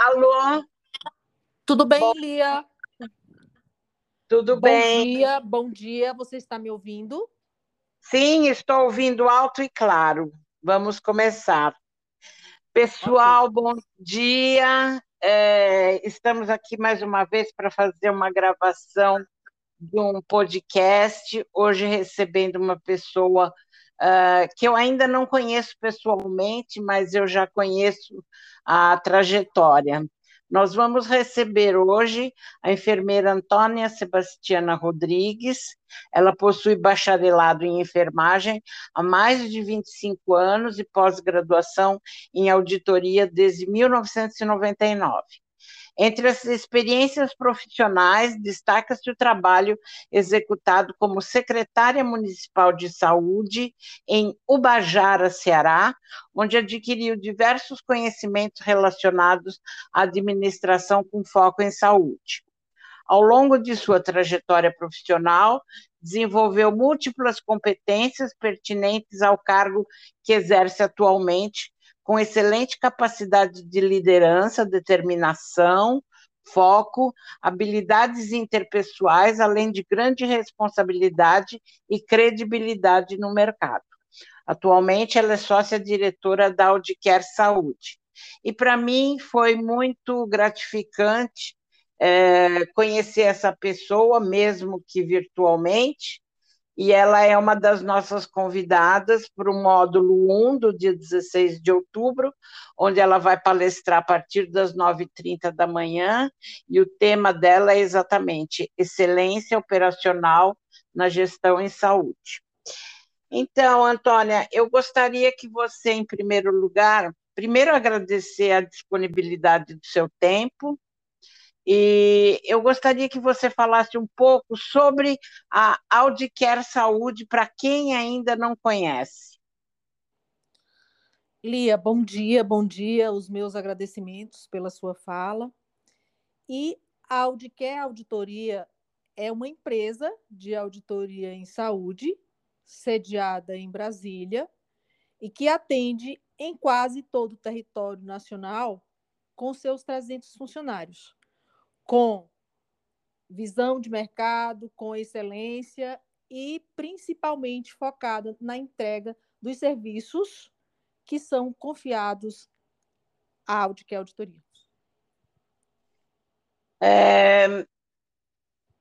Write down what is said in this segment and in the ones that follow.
Alô? Tudo bem, bom... Lia? Tudo bom bem? Bom dia, bom dia. Você está me ouvindo? Sim, estou ouvindo alto e claro. Vamos começar. Pessoal, okay. bom dia. É, estamos aqui mais uma vez para fazer uma gravação de um podcast. Hoje recebendo uma pessoa uh, que eu ainda não conheço pessoalmente, mas eu já conheço a trajetória. Nós vamos receber hoje a enfermeira Antônia Sebastiana Rodrigues. Ela possui bacharelado em enfermagem há mais de 25 anos e pós-graduação em auditoria desde 1999. Entre as experiências profissionais, destaca-se o trabalho executado como secretária municipal de saúde em Ubajara, Ceará, onde adquiriu diversos conhecimentos relacionados à administração com foco em saúde. Ao longo de sua trajetória profissional, desenvolveu múltiplas competências pertinentes ao cargo que exerce atualmente, com excelente capacidade de liderança, determinação, foco, habilidades interpessoais, além de grande responsabilidade e credibilidade no mercado. Atualmente, ela é sócia-diretora da Audicare Saúde. E para mim foi muito gratificante é, conhecer essa pessoa, mesmo que virtualmente, e ela é uma das nossas convidadas para o módulo 1 do dia 16 de outubro, onde ela vai palestrar a partir das 9h30 da manhã, e o tema dela é exatamente excelência operacional na gestão em saúde. Então, Antônia, eu gostaria que você, em primeiro lugar, primeiro agradecer a disponibilidade do seu tempo, e eu gostaria que você falasse um pouco sobre a Audicare Saúde para quem ainda não conhece. Lia, bom dia, bom dia, os meus agradecimentos pela sua fala. E a Audicare Auditoria é uma empresa de auditoria em saúde, sediada em Brasília, e que atende em quase todo o território nacional com seus 300 funcionários com visão de mercado, com excelência e principalmente focada na entrega dos serviços que são confiados à Audicare Auditoria. É,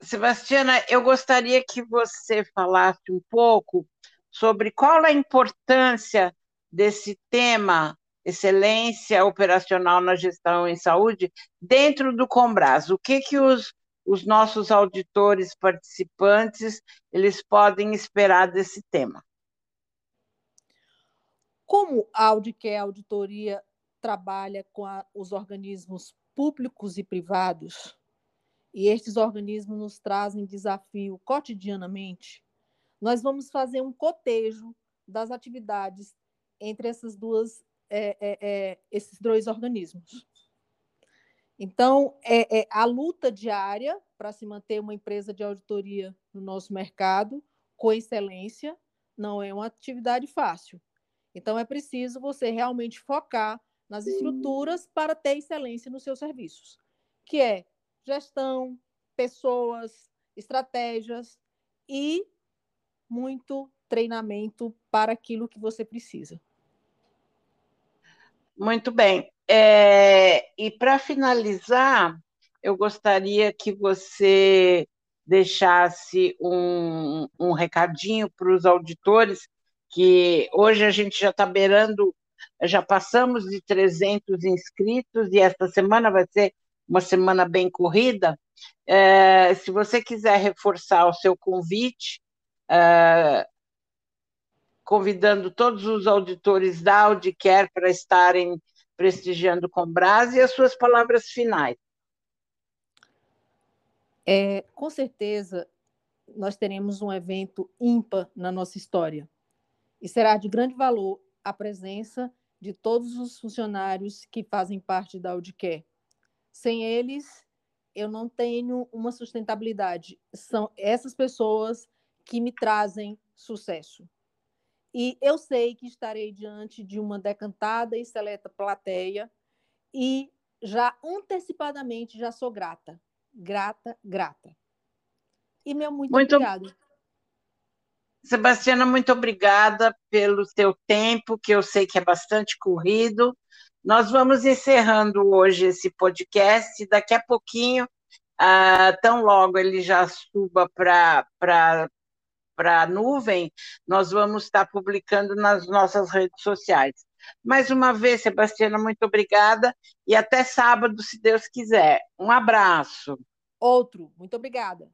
Sebastiana, eu gostaria que você falasse um pouco sobre qual a importância desse tema excelência operacional na gestão em saúde dentro do Combras. O que que os, os nossos auditores participantes eles podem esperar desse tema? Como a Audicare Auditoria trabalha com a, os organismos públicos e privados, e estes organismos nos trazem desafio cotidianamente, nós vamos fazer um cotejo das atividades entre essas duas é, é, é, esses dois organismos. Então, é, é a luta diária para se manter uma empresa de auditoria no nosso mercado com excelência não é uma atividade fácil. Então, é preciso você realmente focar nas estruturas para ter excelência nos seus serviços, que é gestão, pessoas, estratégias e muito treinamento para aquilo que você precisa. Muito bem. É, e para finalizar, eu gostaria que você deixasse um, um recadinho para os auditores, que hoje a gente já está beirando, já passamos de 300 inscritos, e esta semana vai ser uma semana bem corrida. É, se você quiser reforçar o seu convite, é, convidando todos os auditores da Audicare para estarem prestigiando com Brás e as suas palavras finais. É, com certeza, nós teremos um evento ímpar na nossa história. E será de grande valor a presença de todos os funcionários que fazem parte da Audicare. Sem eles, eu não tenho uma sustentabilidade. São essas pessoas que me trazem sucesso. E eu sei que estarei diante de uma decantada e seleta plateia, e já antecipadamente já sou grata. Grata, grata. E meu muito, muito obrigado. Sebastiana, muito obrigada pelo seu tempo, que eu sei que é bastante corrido. Nós vamos encerrando hoje esse podcast. Daqui a pouquinho, ah, tão logo ele já suba para a nuvem, nós vamos estar publicando nas nossas redes sociais. Mais uma vez, Sebastiana, muito obrigada e até sábado, se Deus quiser. Um abraço. Outro, muito obrigada.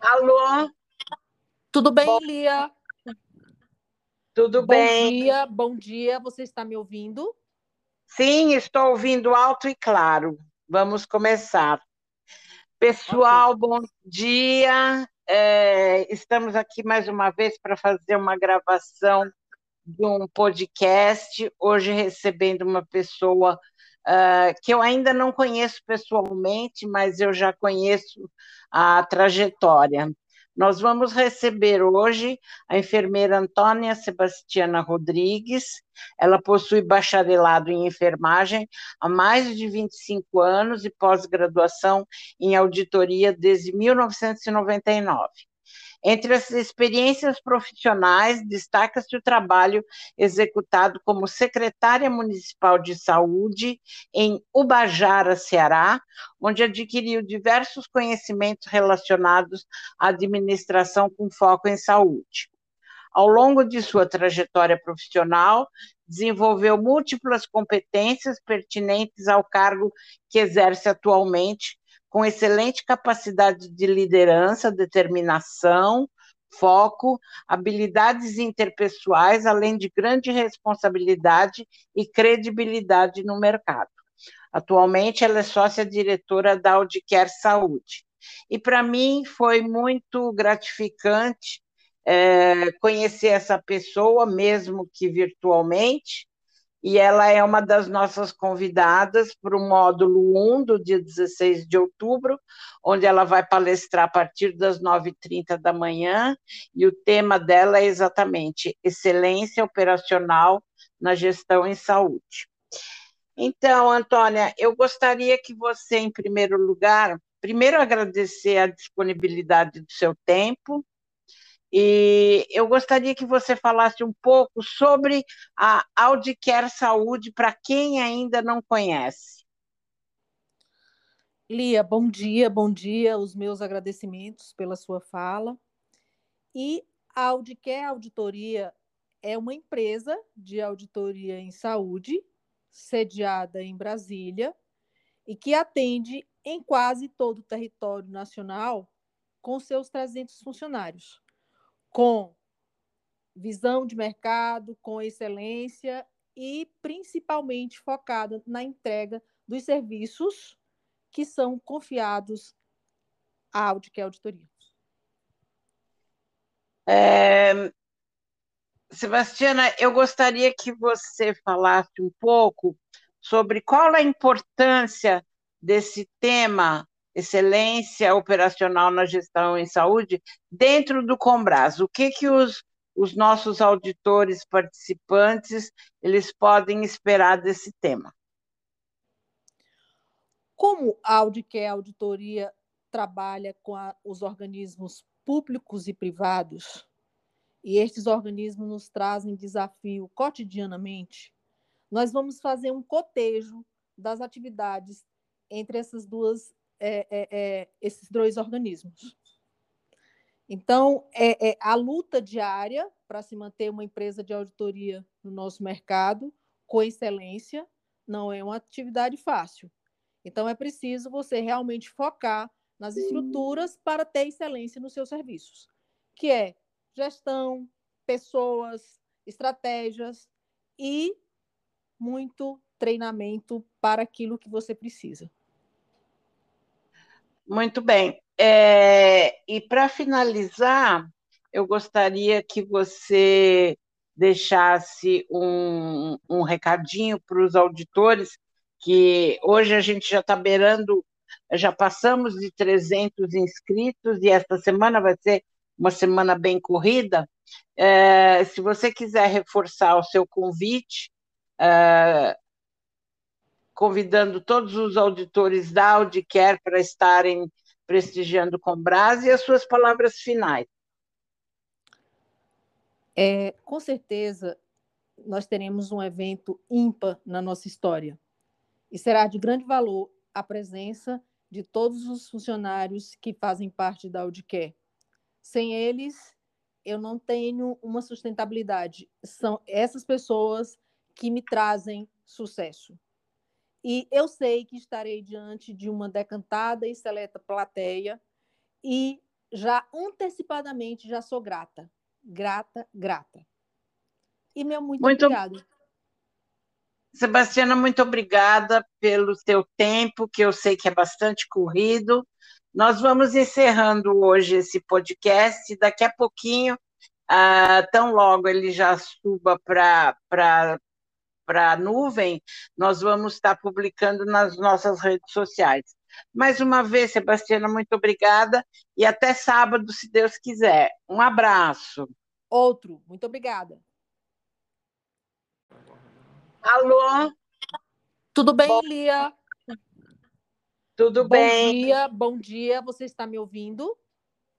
Alô? Tudo bem, Bom... Lia? Tudo bom bem? Bom dia, bom dia. Você está me ouvindo? Sim, estou ouvindo alto e claro. Vamos começar. Pessoal, bom dia. É, estamos aqui mais uma vez para fazer uma gravação de um podcast. Hoje recebendo uma pessoa uh, que eu ainda não conheço pessoalmente, mas eu já conheço a trajetória. Nós vamos receber hoje a enfermeira Antônia Sebastiana Rodrigues. Ela possui bacharelado em enfermagem há mais de 25 anos e pós-graduação em auditoria desde 1999. Entre as experiências profissionais, destaca-se o trabalho executado como secretária municipal de saúde em Ubajara, Ceará, onde adquiriu diversos conhecimentos relacionados à administração com foco em saúde. Ao longo de sua trajetória profissional, desenvolveu múltiplas competências pertinentes ao cargo que exerce atualmente, com excelente capacidade de liderança, determinação, foco, habilidades interpessoais, além de grande responsabilidade e credibilidade no mercado. Atualmente, ela é sócia diretora da Audicare Saúde. E para mim foi muito gratificante é, conhecer essa pessoa, mesmo que virtualmente, e ela é uma das nossas convidadas para o módulo 1 do dia 16 de outubro, onde ela vai palestrar a partir das 9h30 da manhã, e o tema dela é exatamente excelência operacional na gestão em saúde. Então, Antônia, eu gostaria que você, em primeiro lugar, primeiro agradecer a disponibilidade do seu tempo, e eu gostaria que você falasse um pouco sobre a Audicare Saúde para quem ainda não conhece. Lia, bom dia, bom dia, os meus agradecimentos pela sua fala. E a Audicare Auditoria é uma empresa de auditoria em saúde, sediada em Brasília, e que atende em quase todo o território nacional com seus 300 funcionários com visão de mercado, com excelência e principalmente focada na entrega dos serviços que são confiados à Audicare é Auditoria. É, Sebastiana, eu gostaria que você falasse um pouco sobre qual a importância desse tema excelência operacional na gestão em saúde dentro do Combras. O que que os, os nossos auditores participantes eles podem esperar desse tema? Como a Audicare Auditoria trabalha com a, os organismos públicos e privados, e estes organismos nos trazem desafio cotidianamente, nós vamos fazer um cotejo das atividades entre essas duas é, é, é, esses dois organismos. Então, é, é a luta diária para se manter uma empresa de auditoria no nosso mercado com excelência não é uma atividade fácil. Então, é preciso você realmente focar nas estruturas para ter excelência nos seus serviços, que é gestão, pessoas, estratégias e muito treinamento para aquilo que você precisa. Muito bem. É, e para finalizar, eu gostaria que você deixasse um, um recadinho para os auditores, que hoje a gente já está beirando, já passamos de 300 inscritos, e esta semana vai ser uma semana bem corrida. É, se você quiser reforçar o seu convite, é, convidando todos os auditores da Audicare para estarem prestigiando com Brás e as suas palavras finais. É, com certeza, nós teremos um evento ímpar na nossa história. E será de grande valor a presença de todos os funcionários que fazem parte da Audicare. Sem eles, eu não tenho uma sustentabilidade. São essas pessoas que me trazem sucesso. E eu sei que estarei diante de uma decantada e seleta plateia e já antecipadamente já sou grata. Grata, grata. E meu muito, muito obrigado. Sebastiana, muito obrigada pelo teu tempo, que eu sei que é bastante corrido. Nós vamos encerrando hoje esse podcast. Daqui a pouquinho, ah, tão logo ele já suba para para a nuvem, nós vamos estar publicando nas nossas redes sociais. Mais uma vez, Sebastiana, muito obrigada e até sábado, se Deus quiser. Um abraço. Outro, muito obrigada. Alô? Tudo bem, bom, Lia? Tudo bom bem? Bom dia, bom dia. Você está me ouvindo?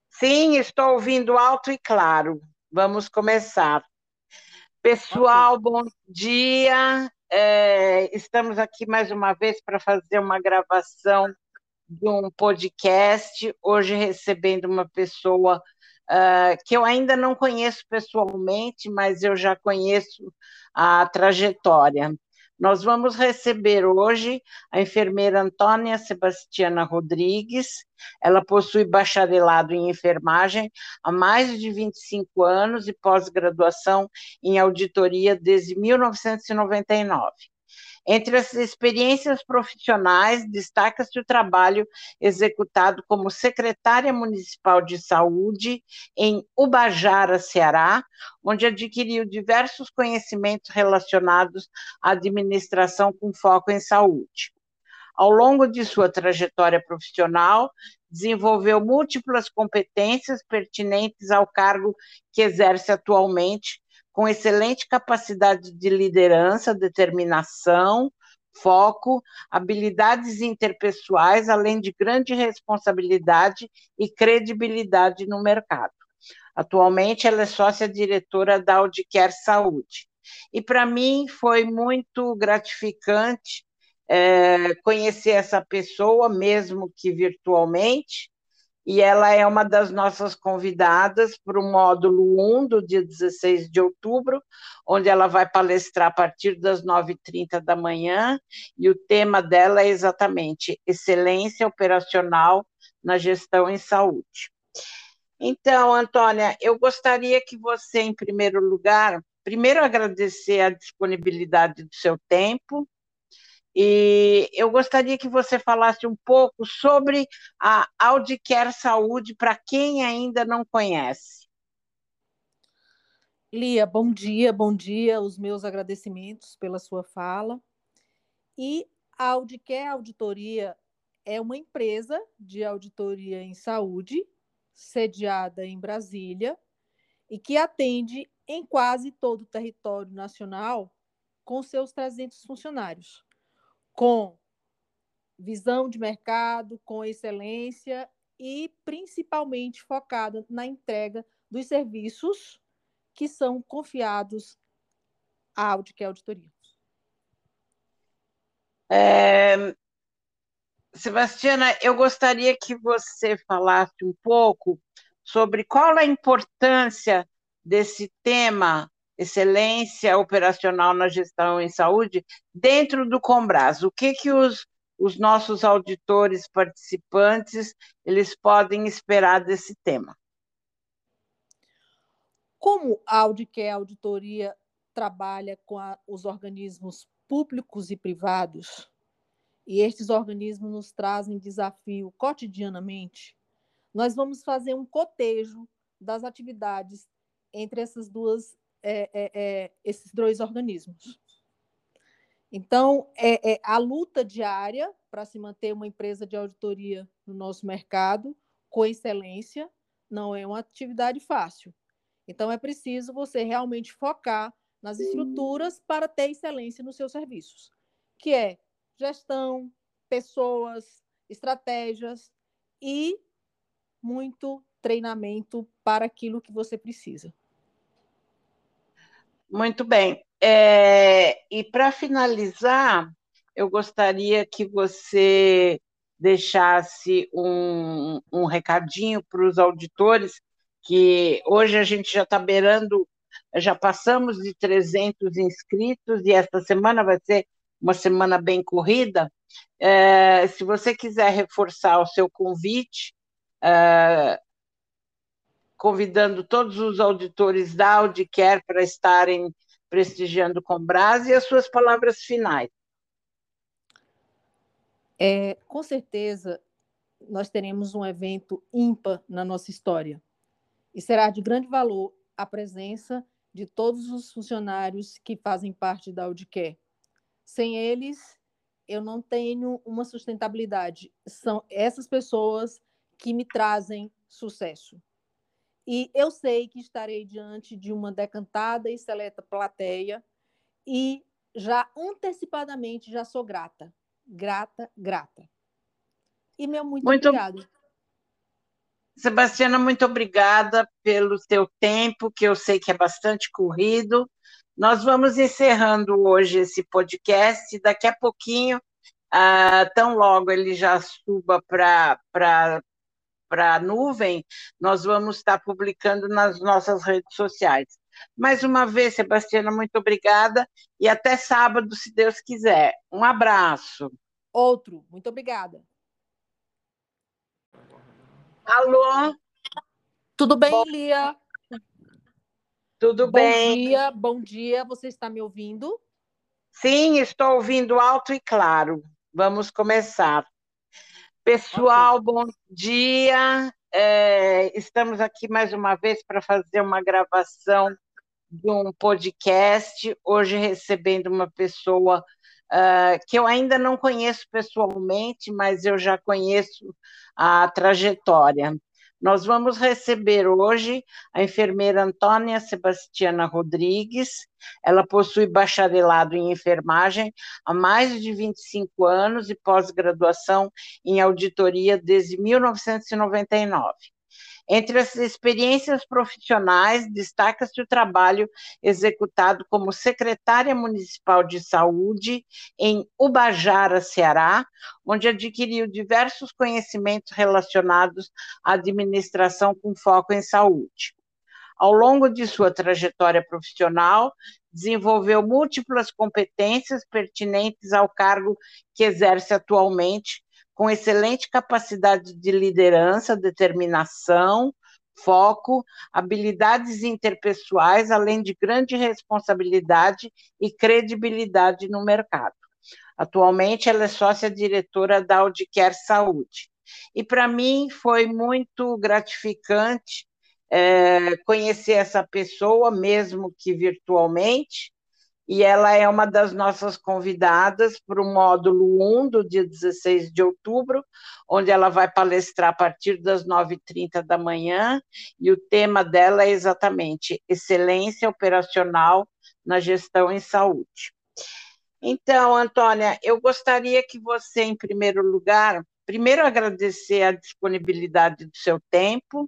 Sim, estou ouvindo alto e claro. Vamos começar. Pessoal, bom dia. É, estamos aqui mais uma vez para fazer uma gravação de um podcast. Hoje recebendo uma pessoa uh, que eu ainda não conheço pessoalmente, mas eu já conheço a trajetória. Nós vamos receber hoje a enfermeira Antônia Sebastiana Rodrigues. Ela possui bacharelado em enfermagem há mais de 25 anos e pós-graduação em auditoria desde 1999. Entre as experiências profissionais, destaca-se o trabalho executado como secretária municipal de saúde em Ubajara, Ceará, onde adquiriu diversos conhecimentos relacionados à administração com foco em saúde. Ao longo de sua trajetória profissional, desenvolveu múltiplas competências pertinentes ao cargo que exerce atualmente, com excelente capacidade de liderança, determinação, foco, habilidades interpessoais, além de grande responsabilidade e credibilidade no mercado. Atualmente, ela é sócia-diretora da Audicare Saúde. E para mim foi muito gratificante é, conhecer essa pessoa, mesmo que virtualmente, e ela é uma das nossas convidadas para o módulo 1 do dia 16 de outubro, onde ela vai palestrar a partir das 9h30 da manhã, e o tema dela é exatamente excelência operacional na gestão em saúde. Então, Antônia, eu gostaria que você, em primeiro lugar, primeiro agradecer a disponibilidade do seu tempo, e eu gostaria que você falasse um pouco sobre a Audicare Saúde para quem ainda não conhece. Lia, bom dia, bom dia, os meus agradecimentos pela sua fala. E a Audicare Auditoria é uma empresa de auditoria em saúde, sediada em Brasília, e que atende em quase todo o território nacional com seus 300 funcionários com visão de mercado, com excelência e principalmente focada na entrega dos serviços que são confiados à Audicare Auditoria. É, Sebastiana, eu gostaria que você falasse um pouco sobre qual a importância desse tema excelência operacional na gestão em saúde dentro do Combras. O que que os, os nossos auditores participantes eles podem esperar desse tema? Como a Audicare Auditoria trabalha com a, os organismos públicos e privados, e estes organismos nos trazem desafio cotidianamente, nós vamos fazer um cotejo das atividades entre essas duas é, é, é, esses dois organismos. Então, é, é a luta diária para se manter uma empresa de auditoria no nosso mercado com excelência não é uma atividade fácil. Então, é preciso você realmente focar nas estruturas para ter excelência nos seus serviços, que é gestão, pessoas, estratégias e muito treinamento para aquilo que você precisa. Muito bem. É, e para finalizar, eu gostaria que você deixasse um, um recadinho para os auditores, que hoje a gente já está beirando, já passamos de 300 inscritos, e esta semana vai ser uma semana bem corrida. É, se você quiser reforçar o seu convite, é, convidando todos os auditores da Audicare para estarem prestigiando com Brás e as suas palavras finais. É, com certeza, nós teremos um evento ímpar na nossa história. E será de grande valor a presença de todos os funcionários que fazem parte da Audicare. Sem eles, eu não tenho uma sustentabilidade. São essas pessoas que me trazem sucesso. E eu sei que estarei diante de uma decantada e seleta plateia e já antecipadamente já sou grata grata, grata. E meu muito, muito obrigado. Sebastiana, muito obrigada pelo seu tempo, que eu sei que é bastante corrido. Nós vamos encerrando hoje esse podcast. Daqui a pouquinho, ah, tão logo ele já suba para a nuvem, nós vamos estar publicando nas nossas redes sociais. Mais uma vez, Sebastiana, muito obrigada e até sábado, se Deus quiser. Um abraço. Outro. Muito obrigada. Alô? Tudo bem, bom, Lia? Tudo bom bem. Bom dia, bom dia. Você está me ouvindo? Sim, estou ouvindo alto e claro. Vamos começar. Pessoal, bom dia. É, estamos aqui mais uma vez para fazer uma gravação de um podcast. Hoje recebendo uma pessoa uh, que eu ainda não conheço pessoalmente, mas eu já conheço a trajetória. Nós vamos receber hoje a enfermeira Antônia Sebastiana Rodrigues. Ela possui bacharelado em enfermagem há mais de 25 anos e pós-graduação em auditoria desde 1999. Entre as experiências profissionais, destaca-se o trabalho executado como secretária municipal de saúde em Ubajara, Ceará, onde adquiriu diversos conhecimentos relacionados à administração com foco em saúde. Ao longo de sua trajetória profissional, desenvolveu múltiplas competências pertinentes ao cargo que exerce atualmente, com excelente capacidade de liderança, determinação, foco, habilidades interpessoais, além de grande responsabilidade e credibilidade no mercado. Atualmente, ela é sócia diretora da Audicare Saúde. E para mim foi muito gratificante é, conhecer essa pessoa, mesmo que virtualmente, e ela é uma das nossas convidadas para o módulo 1 do dia 16 de outubro, onde ela vai palestrar a partir das 9h30 da manhã, e o tema dela é exatamente excelência operacional na gestão em saúde. Então, Antônia, eu gostaria que você, em primeiro lugar, primeiro agradecer a disponibilidade do seu tempo,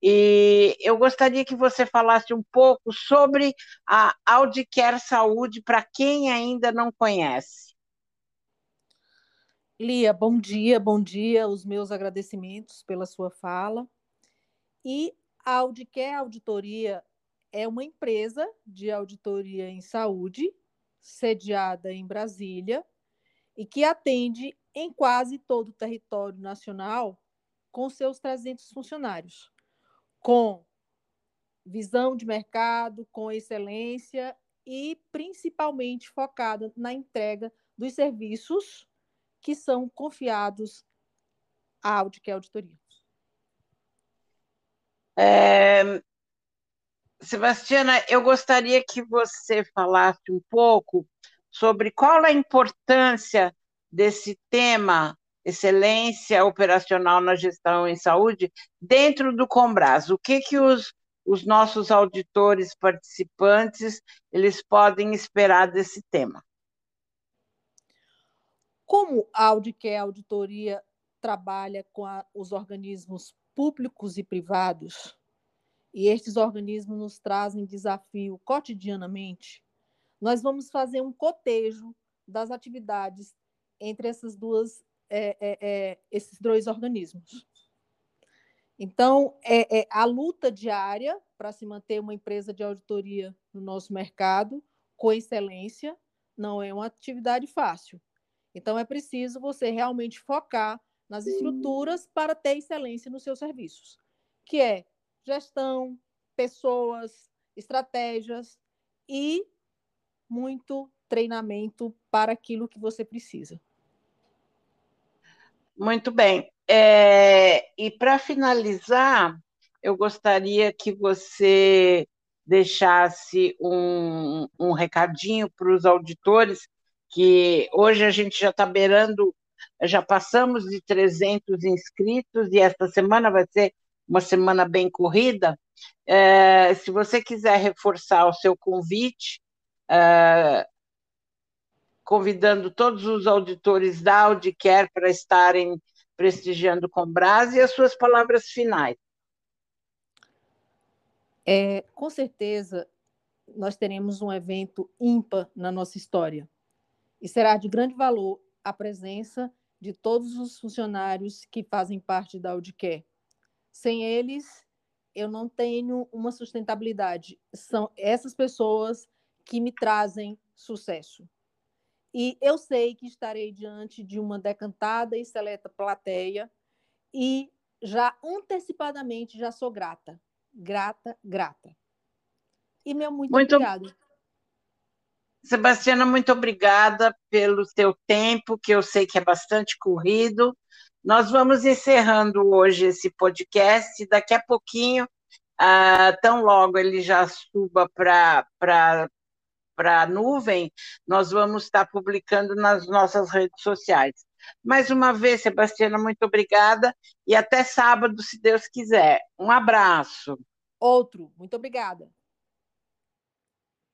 e eu gostaria que você falasse um pouco sobre a Audicare Saúde para quem ainda não conhece. Lia, bom dia, bom dia. Os meus agradecimentos pela sua fala. E a Audicare Auditoria é uma empresa de auditoria em saúde, sediada em Brasília, e que atende em quase todo o território nacional com seus 300 funcionários com visão de mercado, com excelência e principalmente focada na entrega dos serviços que são confiados à Audicare Auditoria. É, Sebastiana, eu gostaria que você falasse um pouco sobre qual a importância desse tema excelência operacional na gestão em saúde dentro do Combras. O que que os, os nossos auditores participantes eles podem esperar desse tema? Como a Audicare Auditoria trabalha com a, os organismos públicos e privados, e estes organismos nos trazem desafio cotidianamente, nós vamos fazer um cotejo das atividades entre essas duas, é, é, é, esses dois organismos. Então, é, é a luta diária para se manter uma empresa de auditoria no nosso mercado com excelência não é uma atividade fácil. Então, é preciso você realmente focar nas estruturas para ter excelência nos seus serviços, que é gestão, pessoas, estratégias e muito treinamento para aquilo que você precisa. Muito bem. É, e para finalizar, eu gostaria que você deixasse um, um recadinho para os auditores, que hoje a gente já está beirando, já passamos de 300 inscritos, e esta semana vai ser uma semana bem corrida. É, se você quiser reforçar o seu convite, é, convidando todos os auditores da Audicare para estarem prestigiando o Combras e as suas palavras finais. É, com certeza, nós teremos um evento ímpar na nossa história. E será de grande valor a presença de todos os funcionários que fazem parte da Audicare. Sem eles, eu não tenho uma sustentabilidade. São essas pessoas que me trazem sucesso. E eu sei que estarei diante de uma decantada e seleta plateia e já antecipadamente já sou grata. Grata, grata. E meu muito, muito obrigada. Sebastiana, muito obrigada pelo seu tempo, que eu sei que é bastante corrido. Nós vamos encerrando hoje esse podcast. Daqui a pouquinho, ah, tão logo ele já suba para para a nuvem, nós vamos estar publicando nas nossas redes sociais. Mais uma vez, Sebastiana, muito obrigada e até sábado, se Deus quiser. Um abraço. Outro, muito obrigada.